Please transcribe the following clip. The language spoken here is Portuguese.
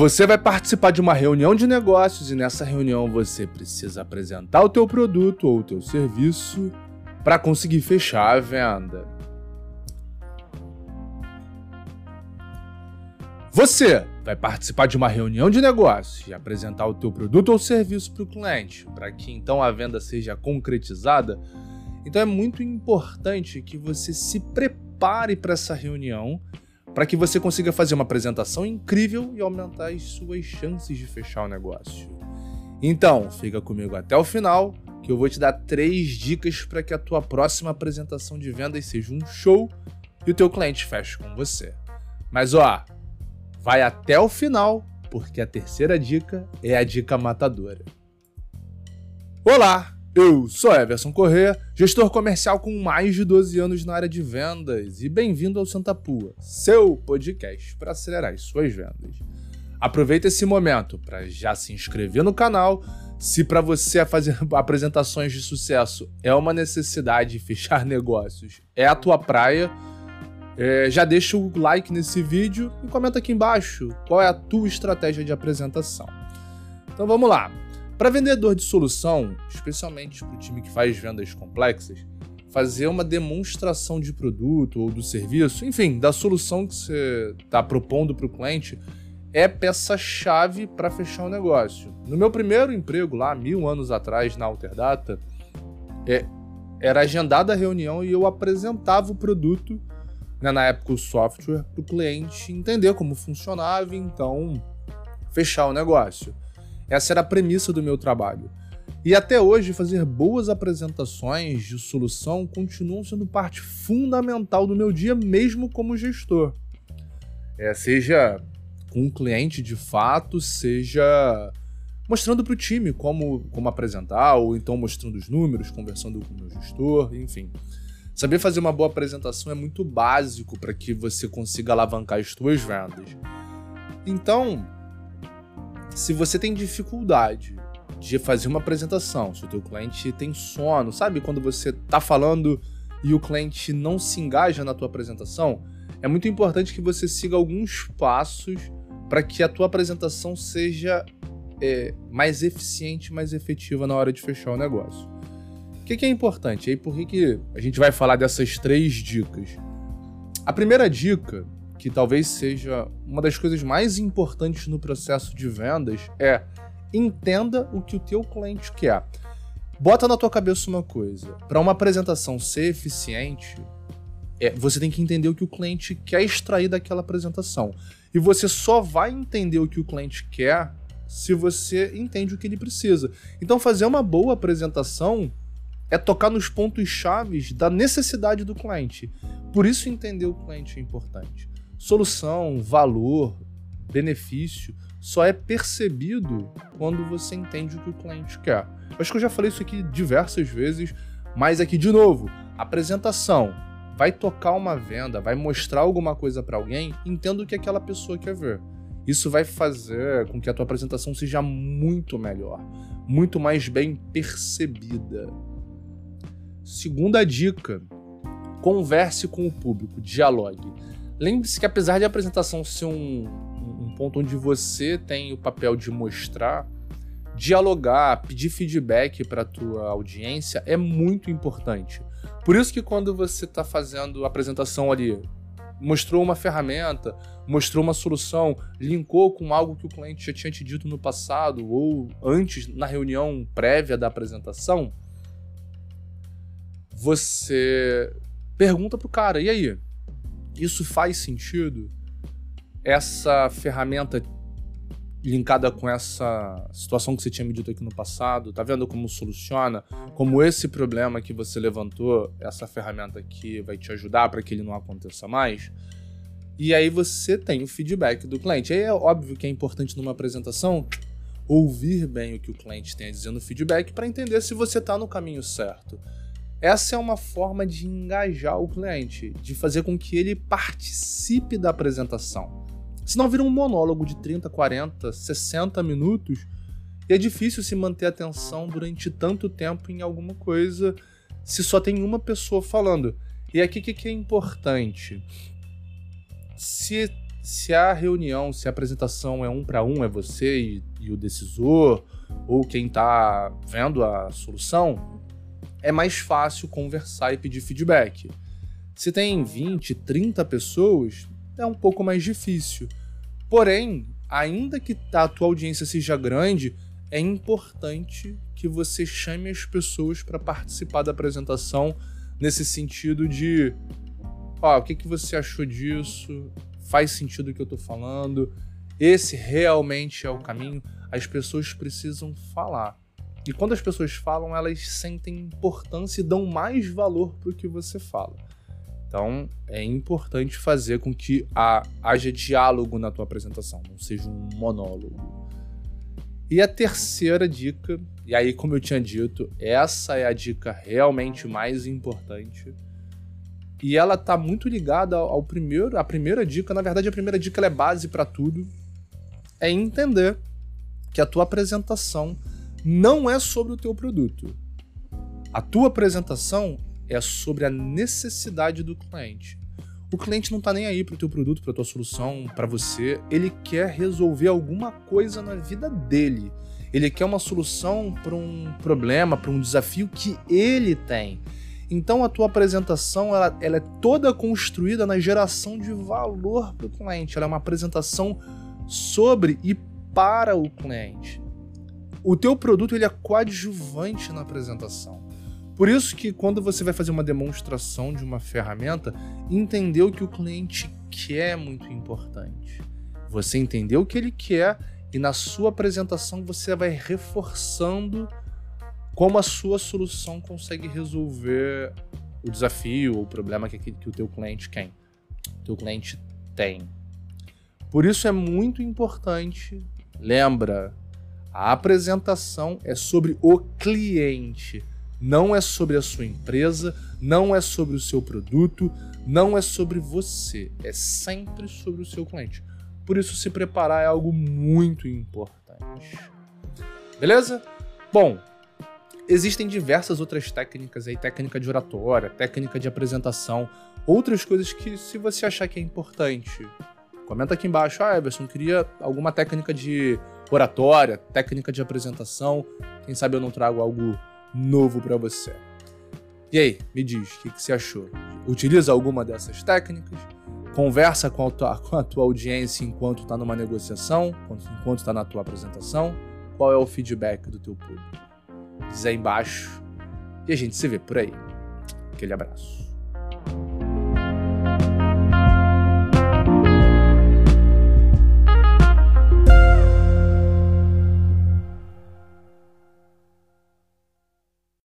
Você vai participar de uma reunião de negócios e nessa reunião você precisa apresentar o teu produto ou o teu serviço para conseguir fechar a venda. Você vai participar de uma reunião de negócios e apresentar o teu produto ou serviço para o cliente, para que então a venda seja concretizada. Então é muito importante que você se prepare para essa reunião, para que você consiga fazer uma apresentação incrível e aumentar as suas chances de fechar o negócio. Então, fica comigo até o final, que eu vou te dar três dicas para que a tua próxima apresentação de vendas seja um show e o teu cliente feche com você. Mas ó, Vai até o final, porque a terceira dica é a dica matadora. Olá, eu sou Everson Corrêa, gestor comercial com mais de 12 anos na área de vendas e bem-vindo ao Santa Pua, seu podcast para acelerar as suas vendas. Aproveita esse momento para já se inscrever no canal. Se para você fazer apresentações de sucesso é uma necessidade fechar negócios, é a tua praia, é, já deixa o like nesse vídeo e comenta aqui embaixo qual é a tua estratégia de apresentação. Então vamos lá. Para vendedor de solução, especialmente para o time que faz vendas complexas, fazer uma demonstração de produto ou do serviço, enfim, da solução que você está propondo para o cliente, é peça-chave para fechar o um negócio. No meu primeiro emprego, lá mil anos atrás, na Alterdata, é, era agendada a reunião e eu apresentava o produto né, na época o software, para o cliente entender como funcionava e então fechar o negócio. Essa era a premissa do meu trabalho. E até hoje, fazer boas apresentações de solução continuam sendo parte fundamental do meu dia, mesmo como gestor. É, seja com o cliente de fato, seja mostrando para o time como, como apresentar, ou então mostrando os números, conversando com o meu gestor, enfim. Saber fazer uma boa apresentação é muito básico para que você consiga alavancar as suas vendas. Então, se você tem dificuldade de fazer uma apresentação, se o teu cliente tem sono, sabe quando você está falando e o cliente não se engaja na tua apresentação, é muito importante que você siga alguns passos para que a tua apresentação seja é, mais eficiente, mais efetiva na hora de fechar o negócio que, que é importante? E por que, que a gente vai falar dessas três dicas? A primeira dica, que talvez seja uma das coisas mais importantes no processo de vendas, é entenda o que o teu cliente quer. Bota na tua cabeça uma coisa: para uma apresentação ser eficiente, é, você tem que entender o que o cliente quer extrair daquela apresentação. E você só vai entender o que o cliente quer se você entende o que ele precisa. Então, fazer uma boa apresentação é tocar nos pontos chaves da necessidade do cliente. Por isso entender o cliente é importante. Solução, valor, benefício só é percebido quando você entende o que o cliente quer. Eu acho que eu já falei isso aqui diversas vezes, mas aqui de novo, apresentação vai tocar uma venda, vai mostrar alguma coisa para alguém, entenda o que aquela pessoa quer ver. Isso vai fazer com que a tua apresentação seja muito melhor, muito mais bem percebida. Segunda dica: converse com o público, dialogue. Lembre-se que apesar de a apresentação ser um, um ponto onde você tem o papel de mostrar, dialogar, pedir feedback para a tua audiência é muito importante. Por isso que quando você está fazendo a apresentação ali, mostrou uma ferramenta, mostrou uma solução, linkou com algo que o cliente já tinha te dito no passado ou antes na reunião prévia da apresentação, você pergunta pro cara, e aí? Isso faz sentido? Essa ferramenta linkada com essa situação que você tinha me dito aqui no passado, tá vendo como soluciona? Como esse problema que você levantou, essa ferramenta aqui vai te ajudar para que ele não aconteça mais? E aí você tem o feedback do cliente. Aí é óbvio que é importante numa apresentação ouvir bem o que o cliente tem a dizer no feedback para entender se você está no caminho certo. Essa é uma forma de engajar o cliente, de fazer com que ele participe da apresentação. Senão vira um monólogo de 30, 40, 60 minutos e é difícil se manter atenção durante tanto tempo em alguma coisa se só tem uma pessoa falando. E aqui o que, que é importante? Se se a reunião, se a apresentação é um para um, é você e, e o decisor, ou quem está vendo a solução, é mais fácil conversar e pedir feedback. Se tem 20, 30 pessoas, é um pouco mais difícil. Porém, ainda que a tua audiência seja grande, é importante que você chame as pessoas para participar da apresentação nesse sentido de, ó, o que, que você achou disso? Faz sentido o que eu estou falando? Esse realmente é o caminho? As pessoas precisam falar. E quando as pessoas falam, elas sentem importância e dão mais valor para o que você fala. Então, é importante fazer com que haja diálogo na tua apresentação, não seja um monólogo. E a terceira dica, e aí, como eu tinha dito, essa é a dica realmente mais importante. E ela tá muito ligada ao primeiro, a primeira dica, na verdade a primeira dica é base para tudo, é entender que a tua apresentação não é sobre o teu produto. A tua apresentação é sobre a necessidade do cliente. O cliente não está nem aí para o teu produto, para tua solução, para você. Ele quer resolver alguma coisa na vida dele. Ele quer uma solução para um problema, para um desafio que ele tem. Então a tua apresentação ela, ela é toda construída na geração de valor para o cliente. Ela é uma apresentação sobre e para o cliente. O teu produto ele é coadjuvante na apresentação. Por isso que quando você vai fazer uma demonstração de uma ferramenta, entender o que o cliente quer é muito importante. Você entender o que ele quer e na sua apresentação você vai reforçando como a sua solução consegue resolver o desafio ou o problema que, que o teu cliente quer, teu cliente tem. Por isso é muito importante, lembra, a apresentação é sobre o cliente não é sobre a sua empresa, não é sobre o seu produto, não é sobre você, é sempre sobre o seu cliente. Por isso, se preparar é algo muito importante. Beleza? Bom, existem diversas outras técnicas aí, técnica de oratória, técnica de apresentação, outras coisas que, se você achar que é importante, comenta aqui embaixo. Ah, Everson, queria alguma técnica de oratória, técnica de apresentação. Quem sabe eu não trago algo novo para você. E aí, me diz, o que, que, você achou? Utiliza alguma dessas técnicas? Conversa com a tua, com a tua audiência enquanto está numa negociação, enquanto está na tua apresentação? Qual é o feedback do teu público? Diz aí embaixo e a gente se vê por aí. Aquele abraço.